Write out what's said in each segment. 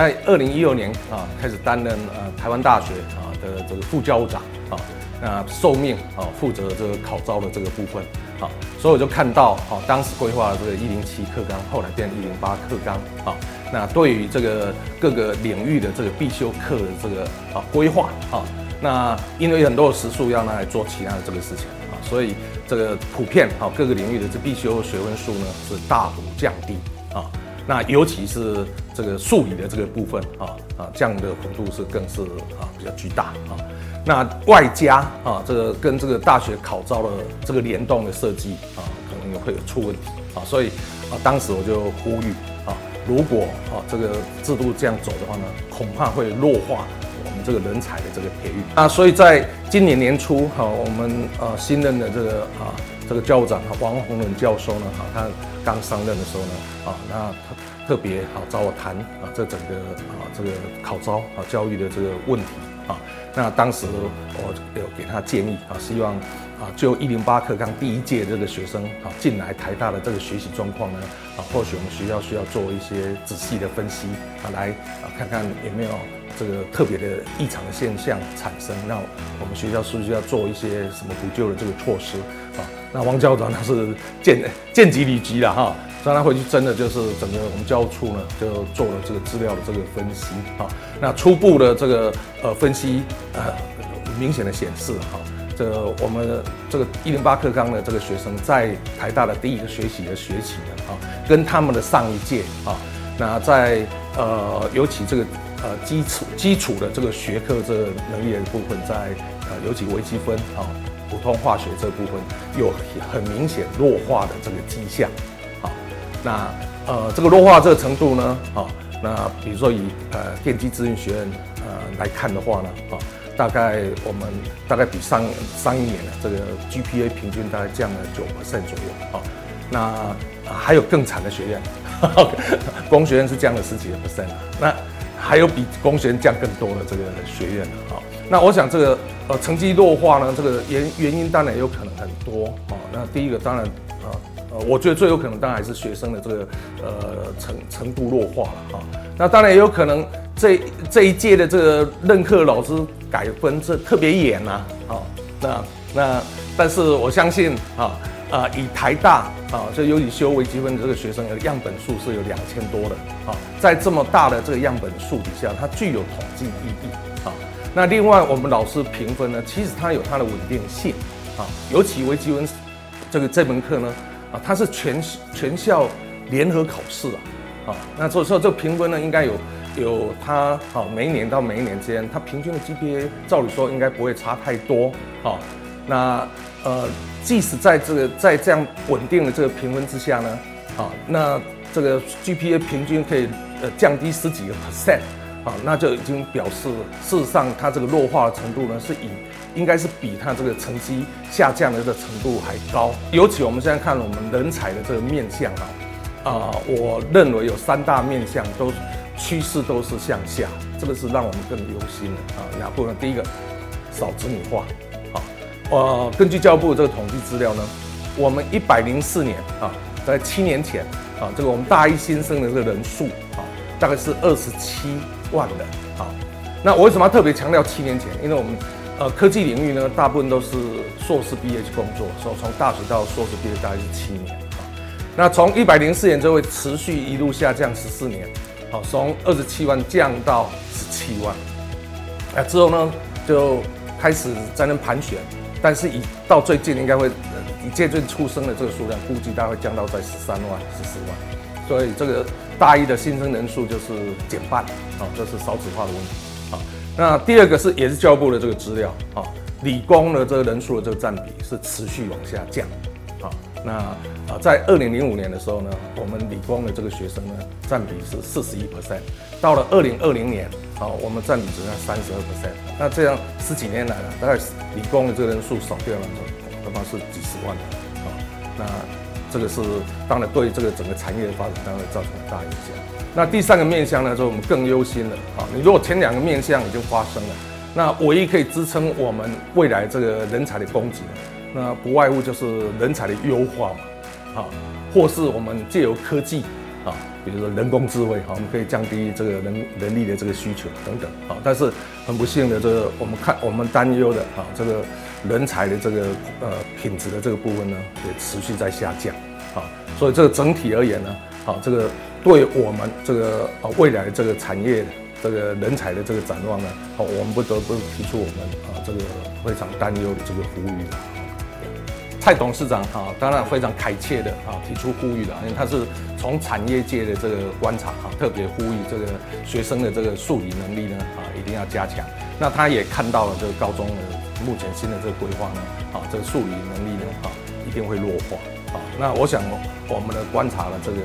在二零一六年啊开始担任呃台湾大学啊的这个副校长啊，那受命啊负责这个考招的这个部分啊，所以我就看到啊当时规划的这个一零七课纲，后来变一零八课纲啊，那对于这个各个领域的这个必修课的这个啊规划啊，那因为很多的时数要拿来做其他的这个事情啊，所以这个普遍啊各个领域的这必修学分数呢是大幅降低。那尤其是这个数理的这个部分啊啊，这样的幅度是更是啊比较巨大啊。那外加啊，这个跟这个大学考招的这个联动的设计啊，可能也会有出问题啊。所以啊，当时我就呼吁啊，如果啊这个制度这样走的话呢，恐怕会弱化我们这个人才的这个培育啊。所以在今年年初哈，我们呃新任的这个啊这个校长王洪伦教授呢，哈他。刚上任的时候呢，啊，那特别好找我谈啊，这整个啊这个考招啊教育的这个问题啊，那当时我有给他建议啊，希望啊就一零八课纲第一届这个学生啊进来台大的这个学习状况呢，啊或许我们学校需要做一些仔细的分析啊，来啊看看有没有这个特别的异常的现象产生，那我们学校是不是要做一些什么补救的这个措施啊？那王校长他是见见机立即了哈，所以他回去真的就是整个我们教务处呢就做了这个资料的这个分析啊。那初步的这个呃分析呃明显的显示哈，这我们这个一零八课纲的这个学生在台大的第一个学习的学习呢啊，跟他们的上一届啊，那在呃尤其这个呃基础基础的这个学科这个能力的部分，在呃尤其微积分啊。普通化学这部分有很明显弱化的这个迹象，那呃这个弱化这个程度呢，好，那比如说以呃电机资讯学院呃来看的话呢，啊，大概我们大概比上上一年的这个 GPA 平均大概降了九 percent 左右，啊，那还有更惨的学院，工学院是降了十几个 percent，那还有比工学院降更多的这个学院的，啊，那我想这个。呃，成绩弱化呢，这个原原因当然有可能很多啊。那第一个当然，呃呃，我觉得最有可能当然还是学生的这个呃程程度弱化了啊。那当然也有可能这这一届的这个任课老师改分是特别严呐啊。那那但是我相信啊啊，以台大啊，就尤以修微积分的这个学生的样本数是有两千多的啊，在这么大的这个样本数底下，它具有统计意义啊。那另外，我们老师评分呢，其实它有它的稳定性啊，尤其微积分这个这门课呢，啊，它是全全校联合考试啊，啊，那所以说这个评分呢，应该有有它啊，每一年到每一年之间，它平均的 GPA 照理说应该不会差太多啊。那呃，即使在这个在这样稳定的这个评分之下呢，啊，那这个 GPA 平均可以呃降低十几个 percent。啊，那就已经表示，事实上它这个弱化的程度呢，是以应该是比它这个成绩下降的这个程度还高。尤其我们现在看我们人才的这个面相啊，啊，我认为有三大面相都趋势都是向下，这个是让我们更忧心的啊。哪部分？第一个，少子女化。啊，呃，根据教育部这个统计资料呢，我们一百零四年啊，在七年前啊，这个我们大一新生的这个人数啊，大概是二十七。万的，好，那我为什么要特别强调七年前？因为我们，呃，科技领域呢，大部分都是硕士毕业去工作，所以从大学到硕士毕业大概是七年，那从一百零四年就会持续一路下降十四年，好，从二十七万降到十七万，那之后呢，就开始在那盘旋，但是以到最近应该会，以最近出生的这个数量，估计大概会降到在十三万、十四万，所以这个。大一的新生人数就是减半，啊，这是少子化的问题，啊，那第二个是也是教育部的这个资料，啊，理工的这个人数的这个占比是持续往下降，啊，那啊在二零零五年的时候呢，我们理工的这个学生呢占比是四十一 percent，到了二零二零年，啊，我们占比只剩三十二 percent，那这样十几年来了，大概理工的这个人数少掉了，恐怕是几十万，啊，那。这个是当然对这个整个产业的发展当然造成很大影响。那第三个面向呢，就是我们更忧心了啊！你如果前两个面向已经发生了，那唯一可以支撑我们未来这个人才的供给，那不外乎就是人才的优化嘛，啊，或是我们借由科技啊，比如说人工智慧哈，我们可以降低这个人人力的这个需求等等啊。但是很不幸的，这个我们看我们担忧的啊，这个人才的这个呃品质的这个部分呢，也持续在下降啊。所以这个整体而言呢，啊，这个对我们这个啊未来这个产业这个人才的这个展望呢，好，我们不得不提出我们啊这个非常担忧的这个呼吁。蔡董事长哈，当然非常恳切的啊提出呼吁的，因为他是从产业界的这个观察哈，特别呼吁这个学生的这个数理能力呢啊一定要加强。那他也看到了这个高中的目前新的这个规划呢，啊这个数理能力呢啊一定会弱化啊。那我想我们的观察的这个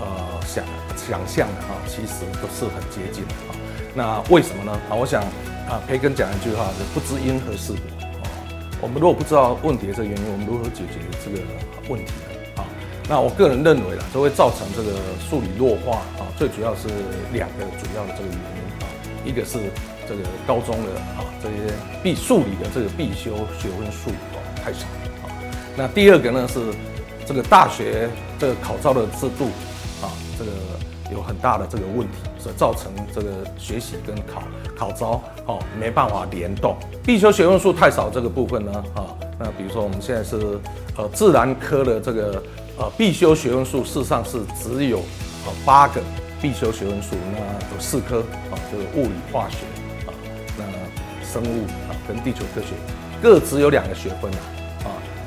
呃想想象的哈，其实都是很接近的啊。那为什么呢？啊，我想啊培根讲一句话是不知因何事果。我们如果不知道问题的这个原因，我们如何解决这个问题呢？啊，那我个人认为啦，都会造成这个数理弱化啊，最主要是两个主要的这个原因啊，一个是这个高中的啊这些必数理的这个必修学分数啊太少啊，那第二个呢是这个大学这个考招的制度啊这个有很大的这个问题。所造成这个学习跟考考招哦没办法联动，必修学分数太少这个部分呢啊，那比如说我们现在是呃自然科的这个呃必修学分数，事实上是只有呃八个必修学分数，那有四科啊，这个物理化学，生物啊跟地球科学各只有两个学分啊。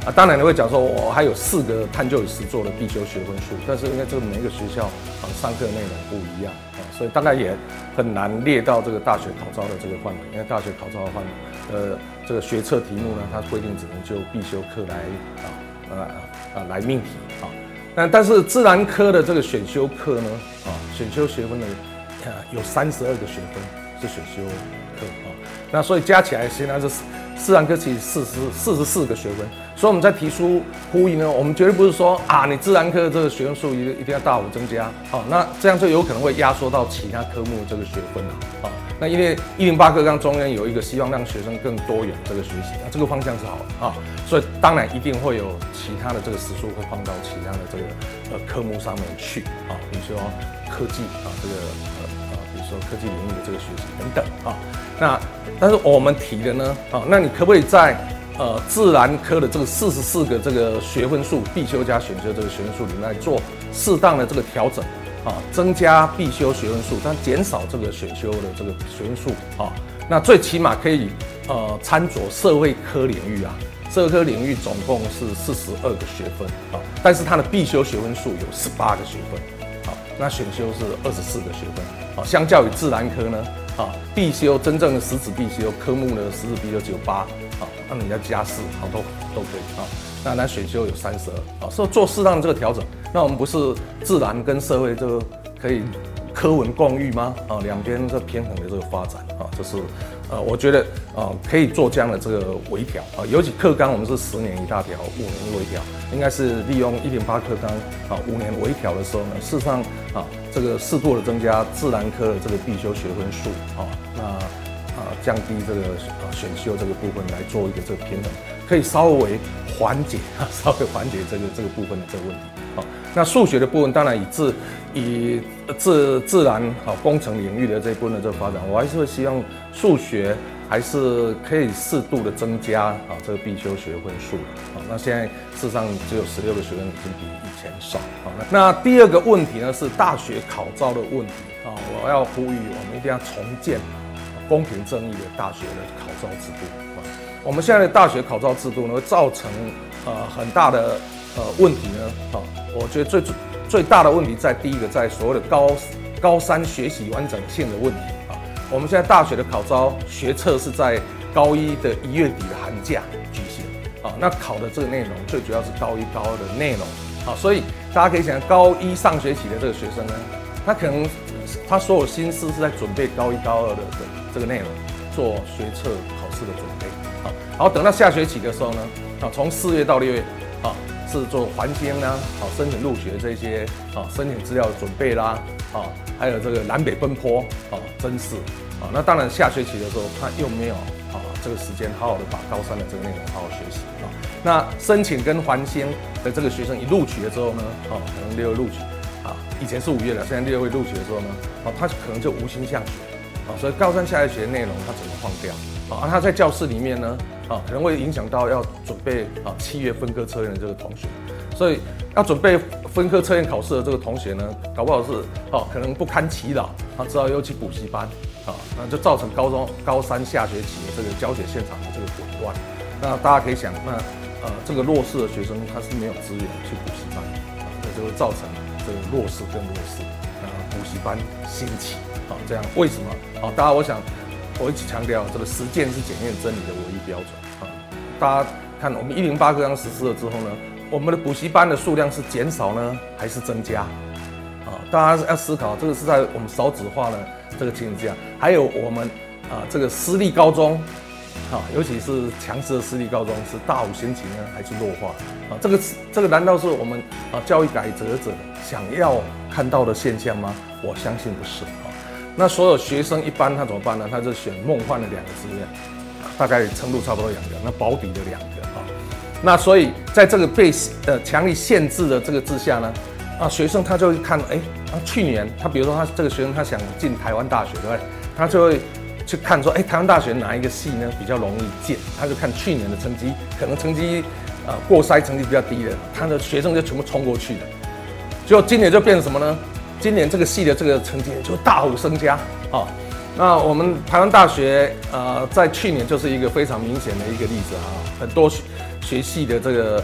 啊，当然你会讲说，我还有四个探究与实作的必修学分数，但是因为这个每个学校啊上课内容不一样啊，所以大概也很难列到这个大学考招的这个范围。因为大学考招的范围，呃，这个学测题目呢，它规定只能就必修课来啊啊啊来命题啊。但但是自然科的这个选修课呢，啊，选修学分呢，有三十二个学分是选修，那所以加起来现在是自然科其实四十四十四个学分。所以我们在提出呼吁呢，我们绝对不是说啊，你自然科这个学分数一一定要大幅增加，好，那这样就有可能会压缩到其他科目这个学分了，啊，那因为一零八课纲中央有一个希望让学生更多元这个学习，那这个方向是好的啊，所以当然一定会有其他的这个时数会放到其他的这个呃科目上面去啊，比如说科技啊，这个呃，说科技领域的这个学习等等啊，那但是我们提的呢，啊，那你可不可以在呃，自然科的这个四十四个这个学分数必修加选修这个学分数里面来做适当的这个调整啊，增加必修学分数，但减少这个选修的这个学分数啊，那最起码可以呃参照社会科领域啊，社会科领域总共是四十二个学分啊，但是它的必修学分数有十八个学分，那选修是二十四个学分，好，相较于自然科呢，啊，必修真正的实质必修科目呢，实质必修只有八。那你要加四，好多都可以啊。那那选修有三十二啊，所以做适当的这个调整。那我们不是自然跟社会这个可以科文共育吗？啊，两边这平衡的这个发展啊，这是呃，我觉得啊可以做这样的这个微调啊。尤其课纲我们是十年一大调，五年微调，应该是利用一点八课纲啊，五年微调的时候呢，事实上啊，这个适度的增加自然科的这个必修学分数啊，那啊。降低这个啊选修这个部分来做一个这个平衡，可以稍微缓解啊，稍微缓解这个这个部分的这个问题。好，那数学的部分当然以自以自自然好工程领域的这一部分的这个发展，我还是会希望数学还是可以适度的增加啊这个必修学分数。好，那现在事实上只有十六个学分，已经比以前少。好，那第二个问题呢是大学考招的问题啊，我要呼吁我们一定要重建。公平正义的大学的考招制度啊，我们现在的大学考招制度呢，会造成呃很大的呃问题呢啊，我觉得最最大的问题在第一个，在所谓的高高三学习完整性的问题啊，我们现在大学的考招学测是在高一的一月底的寒假举行啊，那考的这个内容最主要是高一高二的内容啊，所以大家可以想，高一上学期的这个学生呢，他可能他所有心思是在准备高一高二的。这个内容做学测考试的准备啊，然后等到下学期的时候呢，啊，从四月到六月啊，是做环境呢，好，申请入学这些啊，申请资料准备啦，啊，还有这个南北奔波啊，真是啊，那当然下学期的时候他又没有啊这个时间好好的把高三的这个内容好好学习啊，那申请跟环星的这个学生一录取了之后呢，啊，可能六月录取啊，以前是五月的，现在六月会录取的时候呢，啊，他可能就无心向学，啊，所以高三下学期的内容他怎么放掉？啊，他在教室里面呢，啊，可能会影响到要准备啊七月分科测验的这个同学，所以要准备分科测验考试的这个同学呢，搞不好是哦，可能不堪其扰，他知道又去补习班，啊，那就造成高中高三下学期这个教学现场的这个混乱。那大家可以想，那呃这个弱势的学生他是没有资源去补习班，啊，那就会造成这个弱势更弱势，啊，补习班兴起，啊，这样为什么？啊，大家我想。我一直强调，这个实践是检验真理的唯一标准啊！大家看，我们一零八课纲实施了之后呢，我们的补习班的数量是减少呢，还是增加？啊，大家要思考，这个是在我们少子化呢这个情形下，还有我们啊这个私立高中，啊，尤其是强势的私立高中是大幅兴起呢，还是弱化？啊，这个这个难道是我们啊教育改革者想要看到的现象吗？我相信不是啊。那所有学生一般他怎么办呢？他就选梦幻的两个志愿，大概程度差不多两个，那保底的两个啊。那所以在这个被呃强力限制的这个之下呢，啊学生他就会看，哎，啊去年他比如说他这个学生他想进台湾大学，对不对？他就会去看说，哎，台湾大学哪一个系呢比较容易进？他就看去年的成绩，可能成绩啊过筛成绩比较低的，他的学生就全部冲过去了。结果今年就变成什么呢？今年这个系的这个成绩就大幅增加啊！那我们台湾大学呃，在去年就是一个非常明显的一个例子啊，很多学学系的这个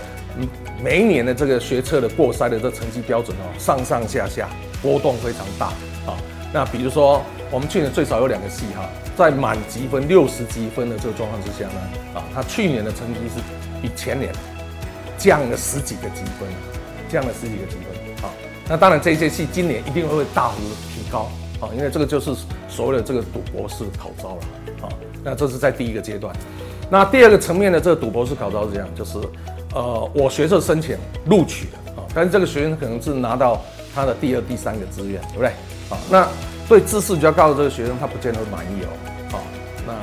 每一年的这个学测的过筛的这成绩标准哦，上上下下波动非常大啊。那比如说我们去年最少有两个系哈，在满积分六十积分的这个状况之下呢，啊，他去年的成绩是比前年降了十几个积分，降了十几个积分。那当然，这一届系今年一定会大幅提高啊，因为这个就是所谓的这个赌博式考招了啊。那这是在第一个阶段。那第二个层面的这个赌博式考招是这样，就是呃，我学测申请录取了啊，但是这个学生可能是拿到他的第二、第三个志愿，对不对？啊，那对知识比较高的这个学生，他不见得满意哦。啊，那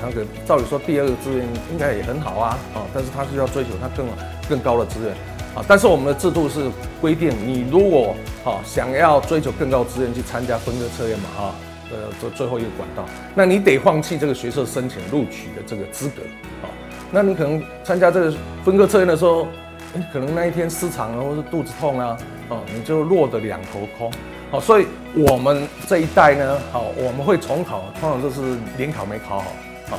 他可照理说第二个志愿应该也很好啊，啊，但是他是要追求他更更高的志愿。啊，但是我们的制度是规定，你如果啊想要追求更高资源去参加分科测验嘛，啊，呃，这最后一个管道，那你得放弃这个学社申请录取的这个资格，啊，那你可能参加这个分科测验的时候，哎，可能那一天失常了，或是肚子痛啊，哦，你就落得两头空，好，所以我们这一代呢，好，我们会重考，通常就是联考没考好，好，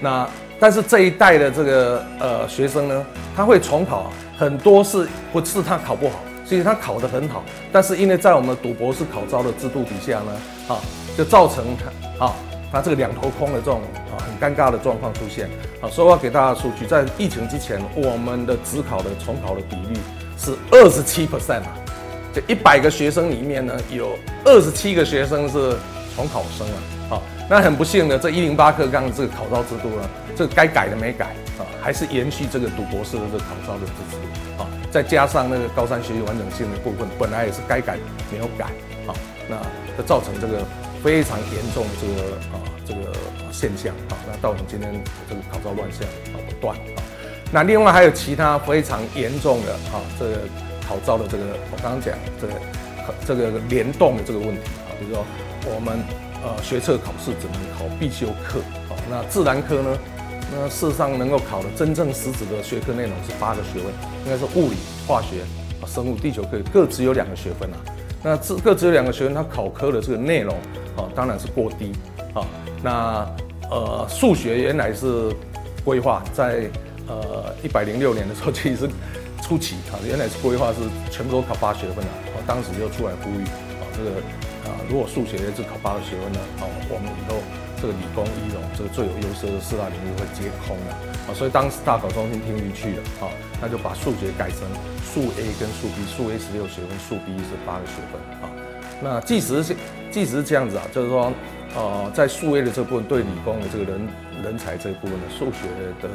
那但是这一代的这个呃学生呢，他会重考。很多是不是他考不好，其实他考得很好，但是因为在我们赌博式考招的制度底下呢，啊，就造成他啊，他这个两头空的这种啊很尴尬的状况出现。啊，所以我要给大家数据，在疫情之前，我们的只考的重考的比率是二十七 percent 啊，这一百个学生里面呢，有二十七个学生是重考生啊。好，那很不幸的，这一零八课纲这个考招制度呢，这该改的没改啊，还是延续这个赌博式的这个考招的制度。再加上那个高三学习完整性的部分，本来也是该改没有改，啊，那就造成这个非常严重的这个啊这个现象啊，那造成今天这个考招乱象啊不断啊。那另外还有其他非常严重的啊这个考招的这个，我刚刚讲这个这个联动的这个问题啊，比如说我们呃学测考试只能考必修课啊，那自然科呢？那事实上，能够考的真正实质的学科内容是八个学位，应该是物理、化学、生物、地球科各只有两个学分啊。那这各只有两个学分，它考科的这个内容啊，当然是过低啊。那呃，数学原来是规划在呃一百零六年的时候，其实初期啊，原来是规划是全部都考八学分的。啊，当时就出来呼吁啊，这个啊，如果数学只考八个学分呢，啊，我们以后。这个理工、医农这个最有优势的四大领域会接空了啊，所以当时大考中心听进去了啊，那就把数学改成数 A 跟数 B，数 A 十六学分，数 B 是八个学分啊。那即使是即使是这样子啊，就是说呃，在数 A 的这部分对理工的这个人人才这一部分的数学的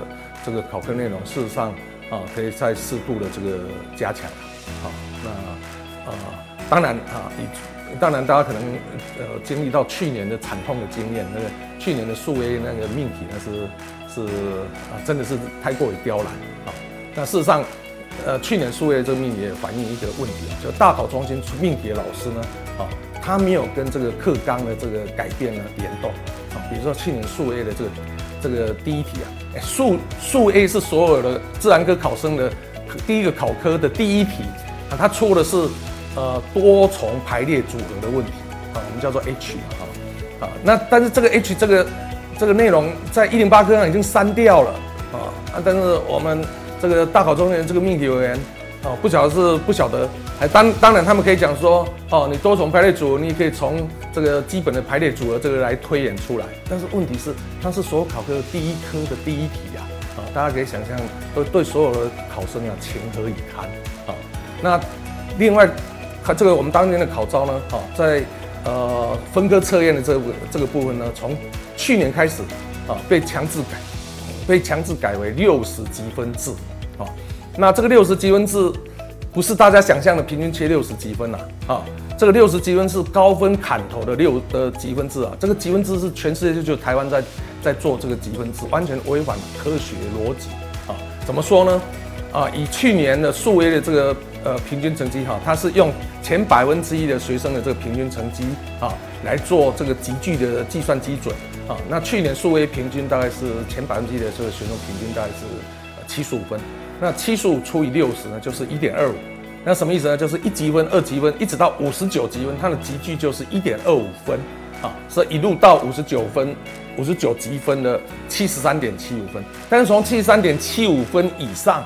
这个考科内容，事实上啊，可以再适度的这个加强啊。那呃，当然啊，以当然，大家可能呃经历到去年的惨痛的经验，那个去年的数 A 那个命题呢是是啊，真的是太过于刁难啊。那事实上，呃，去年数 A 这个命题也反映一个问题啊，就大考中心出命题的老师呢，啊，他没有跟这个课纲的这个改变呢联动啊。比如说去年数 A 的这个这个第一题啊，数数 A 是所有的自然科考生的第一个考科的第一题啊，他出的是呃多重排列组合的问题啊，我们叫做 H 啊啊，那但是这个 H 这个这个内容在一零八课上已经删掉了啊啊，但是我们。这个大考中心这个命题委员，啊，不晓得是不晓得，还当当然他们可以讲说，哦，你多重排列组合，你可以从这个基本的排列组合这个来推演出来。但是问题是，它是所有考科的第一科的第一题呀，啊，大家可以想象，对对所有的考生啊，情何以堪啊？那另外，看这个我们当年的考招呢，啊，在呃分割测验的这个这个部分呢，从去年开始啊，被强制改，被强制改为六十积分制。啊，那这个六十积分制不是大家想象的平均切六十积分呐，啊，这个六十积分是高分砍头的六的积分制啊，这个积分制是全世界就就台湾在在做这个积分制，完全违反科学逻辑啊，怎么说呢？啊，以去年的数位的这个呃平均成绩哈，它是用前百分之一的学生的这个平均成绩啊来做这个集聚的计算基准啊，那去年数 A 平均大概是前百分之一的这个学生平均大概是七十五分。那七十五除以六十呢，就是一点二五。那什么意思呢？就是一级分、二级分，一直到五十九级分，它的积聚就是一点二五分啊。所以一路到五十九分、五十九积分的七十三点七五分。但是从七十三点七五分以上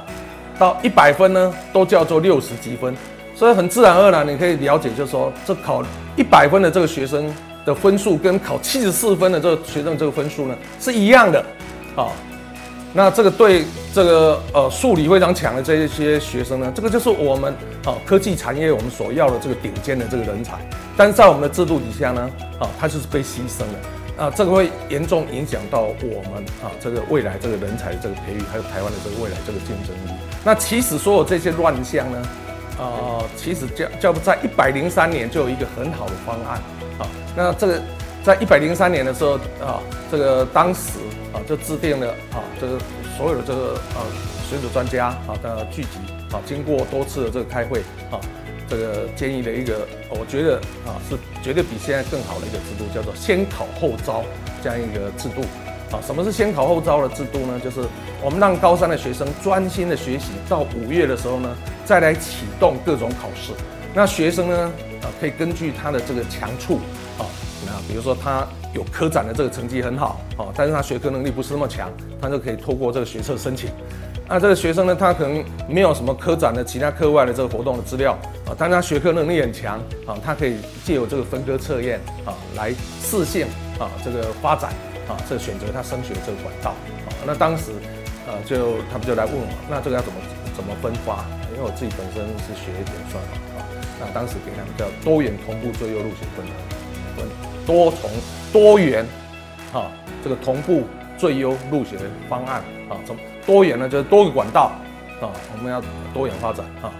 到一百分呢，都叫做六十积分。所以很自然而然，你可以了解，就是说，这考一百分的这个学生的分数，跟考七十四分的这个学生这个分数呢，是一样的啊。那这个对这个呃数理非常强的这一些学生呢，这个就是我们啊科技产业我们所要的这个顶尖的这个人才，但是在我们的制度底下呢，啊他就是被牺牲的，啊这个会严重影响到我们啊这个未来这个人才的这个培育，还有台湾的这个未来这个竞争力。那其实所有这些乱象呢，啊其实叫叫在一百零三年就有一个很好的方案，啊那这个。在一百零三年的时候啊，这个当时啊就制定了啊，这个所有的这个呃水土专家啊的聚集啊，经过多次的这个开会啊，这个建议的一个，我觉得啊是绝对比现在更好的一个制度，叫做先考后招这样一个制度啊。什么是先考后招的制度呢？就是我们让高三的学生专心的学习，到五月的时候呢，再来启动各种考试。那学生呢啊，可以根据他的这个强处啊。那比如说他有科展的这个成绩很好哦，但是他学科能力不是那么强，他就可以透过这个学测申请。那这个学生呢，他可能没有什么科展的其他课外的这个活动的资料啊，但他学科能力很强啊，他可以借由这个分科测验啊来试性啊这个发展啊，这选择他升学这个管道啊。那当时呃就他们就来问我，那这个要怎么怎么分发？因为我自己本身是学一点算嘛啊，那当时给他们叫多元同步最优入学分分。多重多元，哈，这个同步最优入学的方案啊，从多元呢就是多个管道啊，我们要多元发展啊。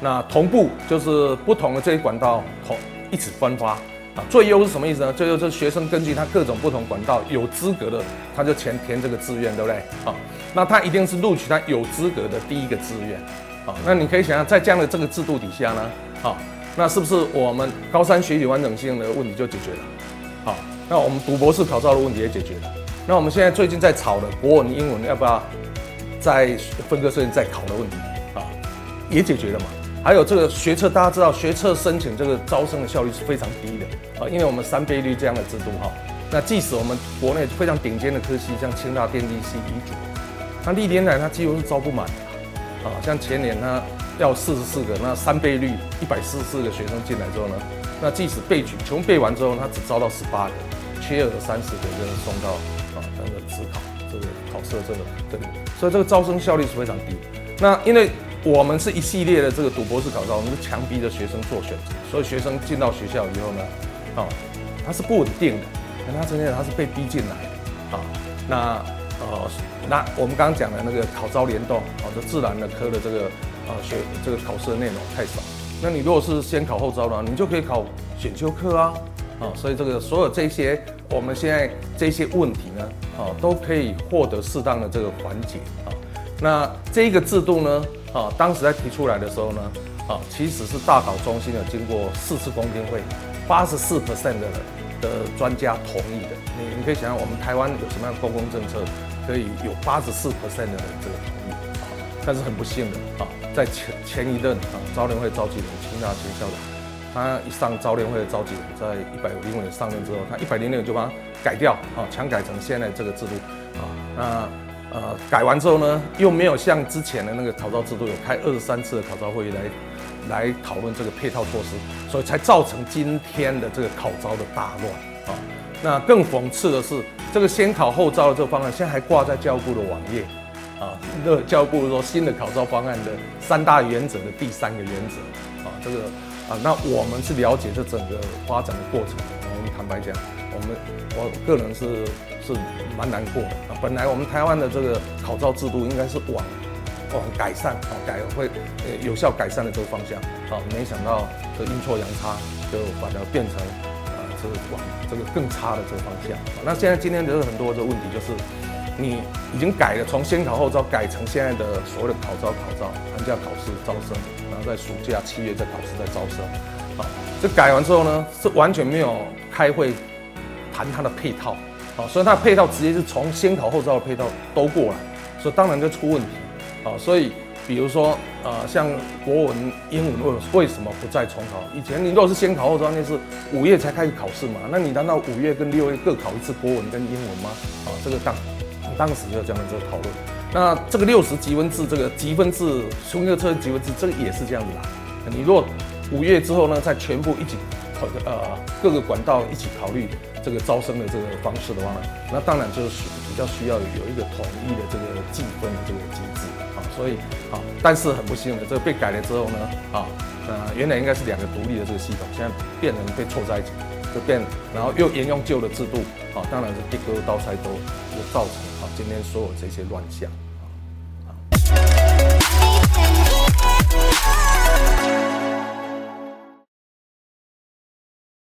那同步就是不同的这些管道同一起分发啊。最优是什么意思呢？最优就是学生根据他各种不同管道有资格的，他就填填这个志愿，对不对？啊，那他一定是录取他有资格的第一个志愿啊。那你可以想象，在这样的这个制度底下呢，啊，那是不是我们高三学习完整性的问题就解决了？好，那我们读博士考照的问题也解决了。那我们现在最近在炒的国文、英文要不要在分科设计再考的问题啊，也解决了嘛？还有这个学测，大家知道学测申请这个招生的效率是非常低的啊，因为我们三倍率这样的制度哈。那即使我们国内非常顶尖的科系，像清大电机系遗嘱，那历年来它几乎是招不满的啊。像前年它要四十四个，那三倍率一百四十四个学生进来之后呢？那即使备举全部备完之后，他只招到十八个，缺额三十个人送到啊那个职考这个考试这个这里，所以这个招生效率是非常低。那因为我们是一系列的这个读博士考招，我们是强逼着学生做选择，所以学生进到学校以后呢，啊，他是不稳定的，他真的他是被逼进来的啊。那呃，那我们刚刚讲的那个考招联动，啊，这自然的科的这个啊学这个考试的内容太少。那你如果是先考后招的话，你就可以考选修课啊，啊，所以这个所有这些我们现在这些问题呢，啊，都可以获得适当的这个缓解啊。那这一个制度呢，啊，当时在提出来的时候呢，啊，其实是大考中心有经过四次公听会，八十四 percent 的的专家同意的。你你可以想想，我们台湾有什么样公共政策，可以有八十四 percent 的这个同意啊？但是很不幸的啊，在前前一任啊，招联会召集人清大前校长，他一上招联会的召集人，在一百零五年上任之后，他一百零六就把它改掉啊，强改成现在这个制度啊，那。呃，改完之后呢，又没有像之前的那个考招制度有开二十三次的考招会议来来讨论这个配套措施，所以才造成今天的这个考招的大乱啊。那更讽刺的是，这个先考后招的这个方案，现在还挂在教育部的网页啊。这教育部说新的考招方案的三大原则的第三个原则啊，这个啊，那我们是了解这整个发展的过程，我们坦白讲，我们我个人是。是蛮难过的啊！本来我们台湾的这个考照制度应该是往往改善啊，改会呃有效改善的这个方向啊，没想到这阴错阳差，就反而变成呃是往这个更差的这个方向。那现在今天就是很多的问题，就是你已经改了，从先考后招改成现在的所谓的考招考招，寒假考试招生，然后在暑假七月再考试再招生啊。这改完之后呢，是完全没有开会谈它的配套。好，所以它的配套直接是从先考后招的配套都过来，所以当然就出问题。好，所以比如说，呃，像国文、英文为为什么不再重考？以前你如果是先考后招，那是五月才开始考试嘛？那你难道五月跟六月各考一次国文跟英文吗？啊，这个当当时就这样的一个讨论。那这个六十积分制，这个积分制，冲个测积分制，这个也是这样子啦。你若五月之后呢，再全部一起呃，各个管道一起考虑。这个招生的这个方式的话呢，那当然就是比较需要有一个统一的这个计分的这个机制啊，所以啊，但是很不幸的，这个被改了之后呢，啊，呃，原来应该是两个独立的这个系统，现在变成被错在一起，就变，然后又沿用旧的制度，啊，当然是一割刀菜都就造成啊今天所有这些乱象。